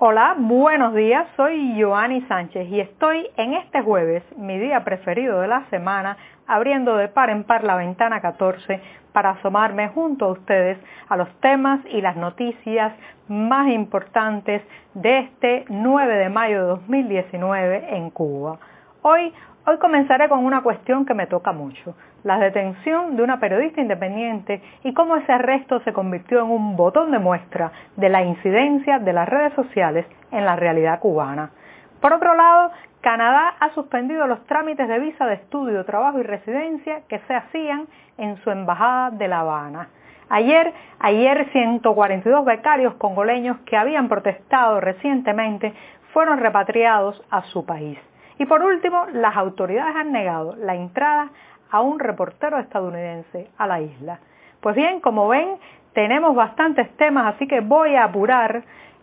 Hola, buenos días, soy Joanny Sánchez y estoy en este jueves, mi día preferido de la semana, abriendo de par en par la ventana 14 para asomarme junto a ustedes a los temas y las noticias más importantes de este 9 de mayo de 2019 en Cuba. Hoy, hoy comenzaré con una cuestión que me toca mucho, la detención de una periodista independiente y cómo ese arresto se convirtió en un botón de muestra de la incidencia de las redes sociales en la realidad cubana. Por otro lado, Canadá ha suspendido los trámites de visa de estudio, trabajo y residencia que se hacían en su embajada de La Habana. Ayer, ayer 142 becarios congoleños que habían protestado recientemente fueron repatriados a su país. Y por último, las autoridades han negado la entrada a un reportero estadounidense a la isla. Pues bien, como ven, tenemos bastantes temas, así que voy a apurar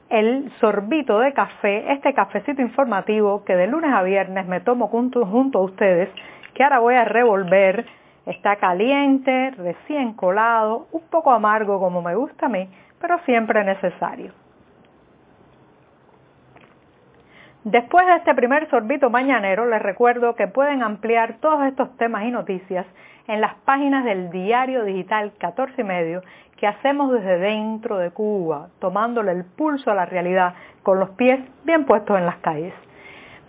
el sorbito de café, este cafecito informativo que de lunes a viernes me tomo junto, a ustedes, que ahora voy a revolver. Está caliente, recién colado, un poco amargo como me gusta a mí, pero siempre necesario. Después de este primer sorbito mañanero, les recuerdo que pueden ampliar todos estos temas y noticias en las páginas del diario digital 14 y medio que hacemos desde dentro de Cuba, tomándole el pulso a la realidad con los pies bien puestos en las calles.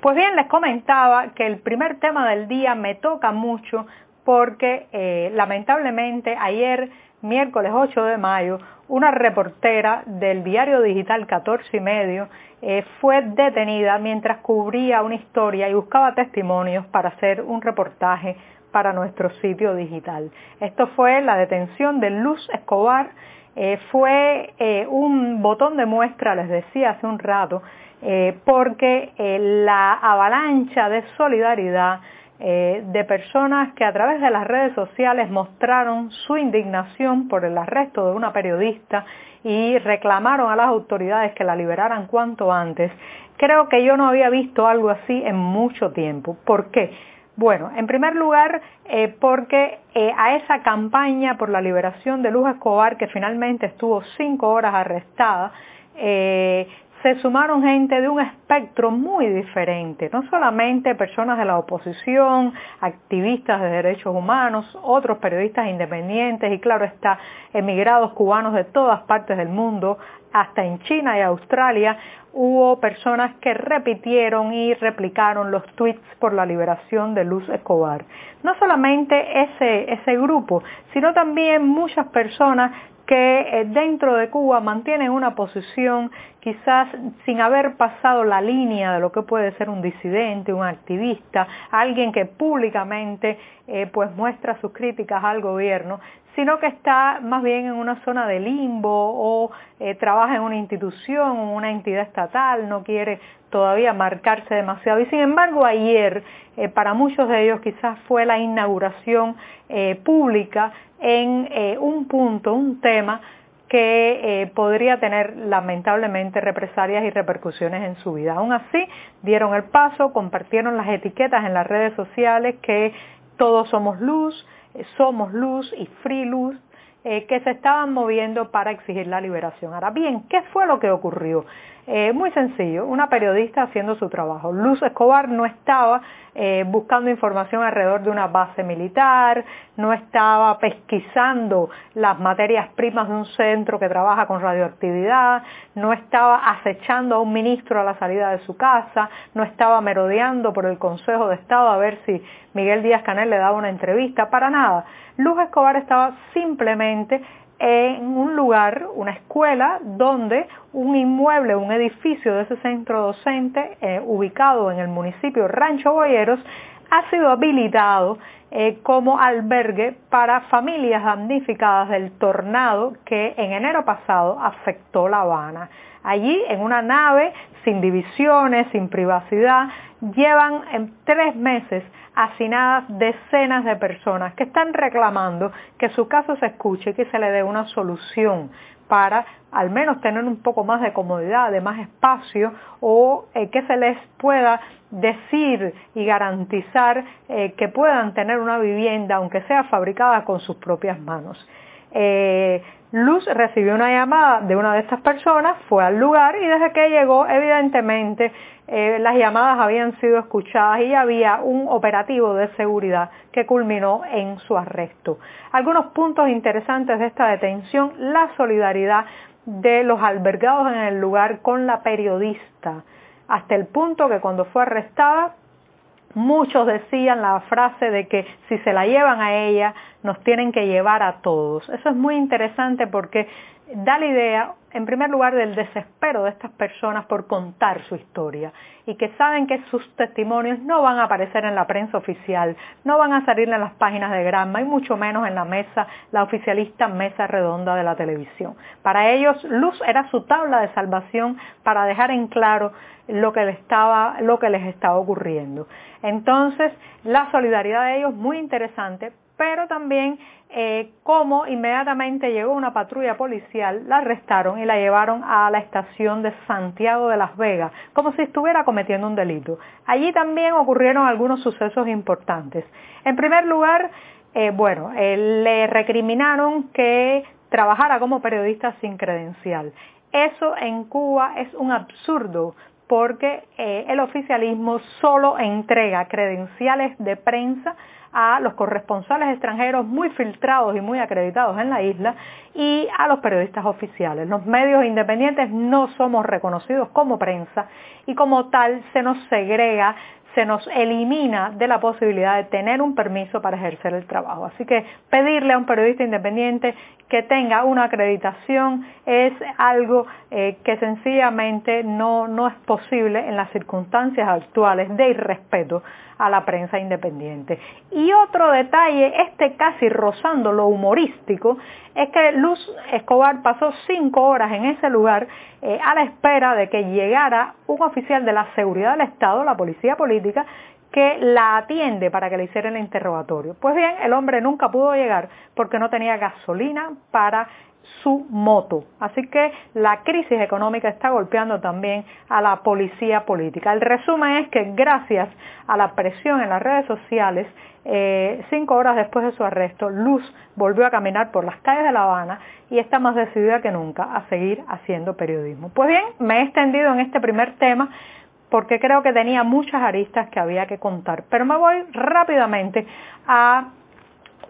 Pues bien, les comentaba que el primer tema del día me toca mucho porque eh, lamentablemente ayer, miércoles 8 de mayo, una reportera del diario digital 14 y medio eh, fue detenida mientras cubría una historia y buscaba testimonios para hacer un reportaje para nuestro sitio digital. Esto fue la detención de Luz Escobar, eh, fue un botón de muestra, les decía hace un rato, porque la avalancha de solidaridad de personas que a través de las redes sociales mostraron su indignación por el arresto de una periodista y reclamaron a las autoridades que la liberaran cuanto antes, creo que yo no había visto algo así en mucho tiempo. ¿Por qué? Bueno, en primer lugar, eh, porque eh, a esa campaña por la liberación de Luz Escobar, que finalmente estuvo cinco horas arrestada, eh, se sumaron gente de un espectro muy diferente, no solamente personas de la oposición, activistas de derechos humanos, otros periodistas independientes y claro está, emigrados cubanos de todas partes del mundo, hasta en China y Australia, hubo personas que repitieron y replicaron los tweets por la liberación de Luz Escobar. No solamente ese, ese grupo, sino también muchas personas que eh, dentro de Cuba mantienen una posición quizás sin haber pasado la línea de lo que puede ser un disidente, un activista, alguien que públicamente eh, pues muestra sus críticas al gobierno, sino que está más bien en una zona de limbo o eh, trabaja en una institución, una entidad estatal, no quiere todavía marcarse demasiado. Y sin embargo, ayer, para muchos de ellos quizás fue la inauguración pública en eh, un punto, un tema que eh, podría tener lamentablemente represalias y repercusiones en su vida. Aún así, dieron el paso, compartieron las etiquetas en las redes sociales que todos somos luz, eh, somos luz y free luz, que se estaban moviendo para exigir la liberación. Ahora bien, ¿qué fue lo que ocurrió? muy sencillo, una periodista haciendo su trabajo. Luz Escobar no estaba eh, buscando información alrededor de una base militar, no estaba pesquisando las materias primas de un centro que trabaja con radioactividad, no estaba acechando a un ministro a la salida de su casa, no estaba merodeando por el Consejo de Estado a ver si Miguel Díaz Canel le daba una entrevista, para nada. Luz Escobar estaba simplemente en un lugar, una escuela, donde un inmueble, un edificio de ese centro docente, eh, ubicado en el municipio Rancho Boyeros, ha sido habilitado eh, como albergue para familias damnificadas del tornado que en enero pasado afectó La Habana. Allí, en una nave, sin divisiones, sin privacidad, llevan en tres meses hacinadas decenas de personas que están reclamando que su caso se escuche y que se le dé una solución para al menos tener un poco más de comodidad, de más espacio o eh, que se les pueda decir y garantizar eh, que puedan tener una vivienda aunque sea fabricada con sus propias manos. Eh, Luz recibió una llamada de una de estas personas, fue al lugar y desde que llegó, evidentemente, eh, las llamadas habían sido escuchadas y había un operativo de seguridad que culminó en su arresto. Algunos puntos interesantes de esta detención, la solidaridad de los albergados en el lugar con la periodista, hasta el punto que cuando fue arrestada Muchos decían la frase de que si se la llevan a ella, nos tienen que llevar a todos. Eso es muy interesante porque da la idea, en primer lugar, del desespero de estas personas por contar su historia y que saben que sus testimonios no van a aparecer en la prensa oficial, no van a salir en las páginas de Granma y mucho menos en la mesa, la oficialista mesa redonda de la televisión. Para ellos, Luz era su tabla de salvación para dejar en claro lo que, les estaba, lo que les estaba ocurriendo. Entonces, la solidaridad de ellos muy interesante, pero también eh, cómo inmediatamente llegó una patrulla policial, la arrestaron y la llevaron a la estación de Santiago de Las Vegas, como si estuviera cometiendo un delito. Allí también ocurrieron algunos sucesos importantes. En primer lugar, eh, bueno, eh, le recriminaron que trabajara como periodista sin credencial. Eso en Cuba es un absurdo porque el oficialismo solo entrega credenciales de prensa a los corresponsales extranjeros muy filtrados y muy acreditados en la isla y a los periodistas oficiales. Los medios independientes no somos reconocidos como prensa y como tal se nos segrega se nos elimina de la posibilidad de tener un permiso para ejercer el trabajo. Así que pedirle a un periodista independiente que tenga una acreditación es algo eh, que sencillamente no, no es posible en las circunstancias actuales de irrespeto a la prensa independiente. Y otro detalle, este casi rozando lo humorístico, es que Luz Escobar pasó cinco horas en ese lugar eh, a la espera de que llegara un oficial de la seguridad del Estado, la policía política, que la atiende para que le hiciera el interrogatorio. Pues bien, el hombre nunca pudo llegar porque no tenía gasolina para su moto. Así que la crisis económica está golpeando también a la policía política. El resumen es que gracias a la presión en las redes sociales, eh, cinco horas después de su arresto, Luz volvió a caminar por las calles de La Habana y está más decidida que nunca a seguir haciendo periodismo. Pues bien, me he extendido en este primer tema porque creo que tenía muchas aristas que había que contar, pero me voy rápidamente a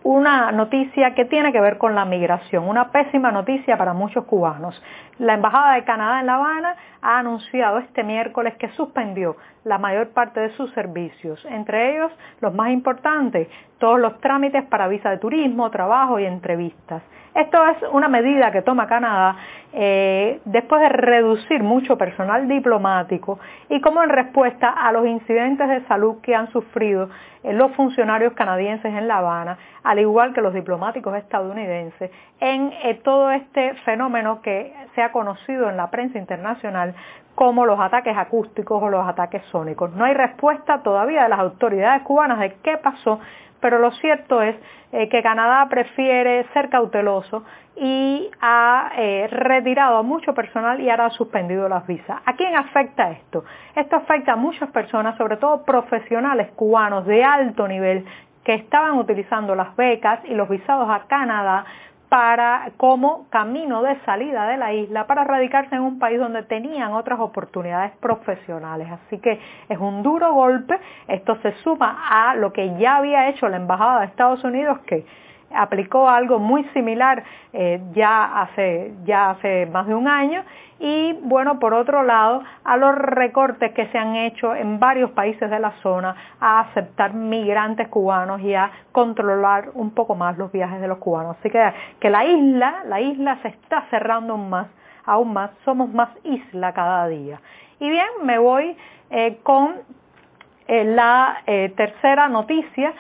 una noticia que tiene que ver con la migración, una pésima noticia para muchos cubanos. La Embajada de Canadá en La Habana ha anunciado este miércoles que suspendió la mayor parte de sus servicios, entre ellos los más importantes, todos los trámites para visa de turismo, trabajo y entrevistas. Esto es una medida que toma Canadá eh, después de reducir mucho personal diplomático y como en respuesta a los incidentes de salud que han sufrido eh, los funcionarios canadienses en La Habana, al igual que los diplomáticos estadounidenses, en eh, todo este fenómeno que se ha conocido en la prensa internacional como los ataques acústicos o los ataques sónicos. No hay respuesta todavía de las autoridades cubanas de qué pasó pero lo cierto es eh, que Canadá prefiere ser cauteloso y ha eh, retirado a mucho personal y ahora ha suspendido las visas. ¿A quién afecta esto? Esto afecta a muchas personas, sobre todo profesionales cubanos de alto nivel que estaban utilizando las becas y los visados a Canadá para como camino de salida de la isla para radicarse en un país donde tenían otras oportunidades profesionales. Así que es un duro golpe. Esto se suma a lo que ya había hecho la Embajada de Estados Unidos que aplicó algo muy similar eh, ya, hace, ya hace más de un año y bueno, por otro lado, a los recortes que se han hecho en varios países de la zona a aceptar migrantes cubanos y a controlar un poco más los viajes de los cubanos. Así que, que la isla, la isla se está cerrando aún más, aún más, somos más isla cada día. Y bien, me voy eh, con eh, la tercera noticia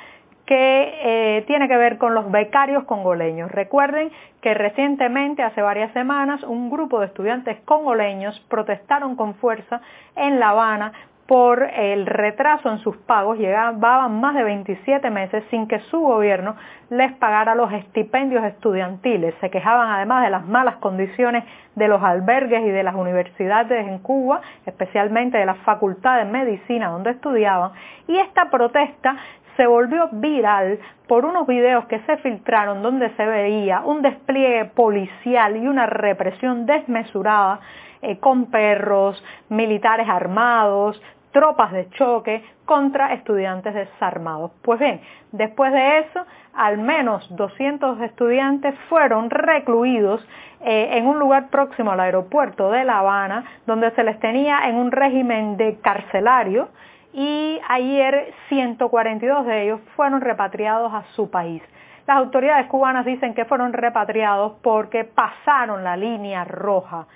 que eh, tiene que ver con los becarios congoleños. Recuerden que recientemente, hace varias semanas, un grupo de estudiantes congoleños protestaron con fuerza en La Habana por el retraso en sus pagos, llevaban más de 27 meses sin que su gobierno les pagara los estipendios estudiantiles. Se quejaban además de las malas condiciones de los albergues y de las universidades en Cuba, especialmente de la Facultad de Medicina donde estudiaban, y esta protesta se volvió viral por unos videos que se filtraron donde se veía un despliegue policial y una represión desmesurada eh, con perros, militares armados, tropas de choque contra estudiantes desarmados. Pues bien, después de eso, al menos 200 estudiantes fueron recluidos eh, en un lugar próximo al aeropuerto de La Habana, donde se les tenía en un régimen de carcelario y ayer 142 de ellos fueron repatriados a su país. Las autoridades cubanas dicen que fueron repatriados porque pasaron la línea roja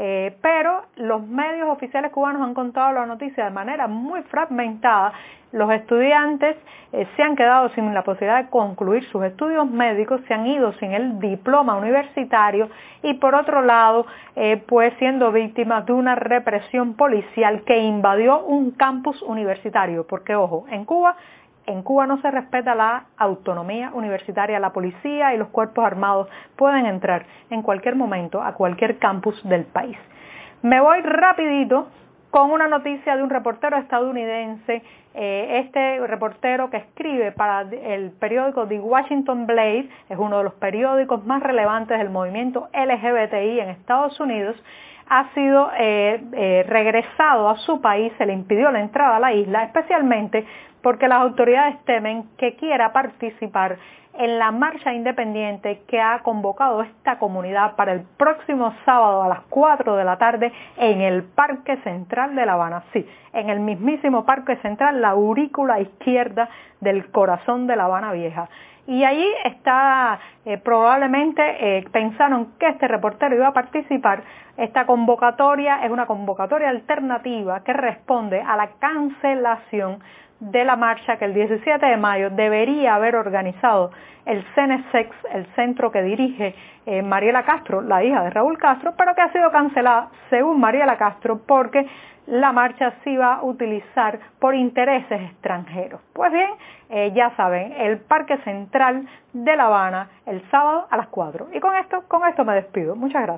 eh, pero los medios oficiales cubanos han contado la noticia de manera muy fragmentada. Los estudiantes eh, se han quedado sin la posibilidad de concluir sus estudios médicos, se han ido sin el diploma universitario y por otro lado, eh, pues siendo víctimas de una represión policial que invadió un campus universitario. Porque ojo, en Cuba en Cuba no se respeta la autonomía universitaria. La policía y los cuerpos armados pueden entrar en cualquier momento a cualquier campus del país. Me voy rapidito con una noticia de un reportero estadounidense, eh, este reportero que escribe para el periódico The Washington Blade, es uno de los periódicos más relevantes del movimiento LGBTI en Estados Unidos, ha sido eh, eh, regresado a su país, se le impidió la entrada a la isla, especialmente porque las autoridades temen que quiera participar en la marcha independiente que ha convocado esta comunidad para el próximo sábado a las 4 de la tarde en el Parque Central de La Habana. Sí, en el mismísimo Parque Central, la aurícula izquierda del corazón de La Habana Vieja. Y allí está, eh, probablemente eh, pensaron que este reportero iba a participar. Esta convocatoria es una convocatoria alternativa que responde a la cancelación de la marcha que el 17 de mayo debería haber organizado el CENESEX, el centro que dirige eh, Mariela Castro, la hija de Raúl Castro, pero que ha sido cancelada, según Mariela Castro, porque la marcha se iba a utilizar por intereses extranjeros. Pues bien, eh, ya saben, el Parque Central de La Habana el sábado a las 4. Y con esto, con esto me despido. Muchas gracias.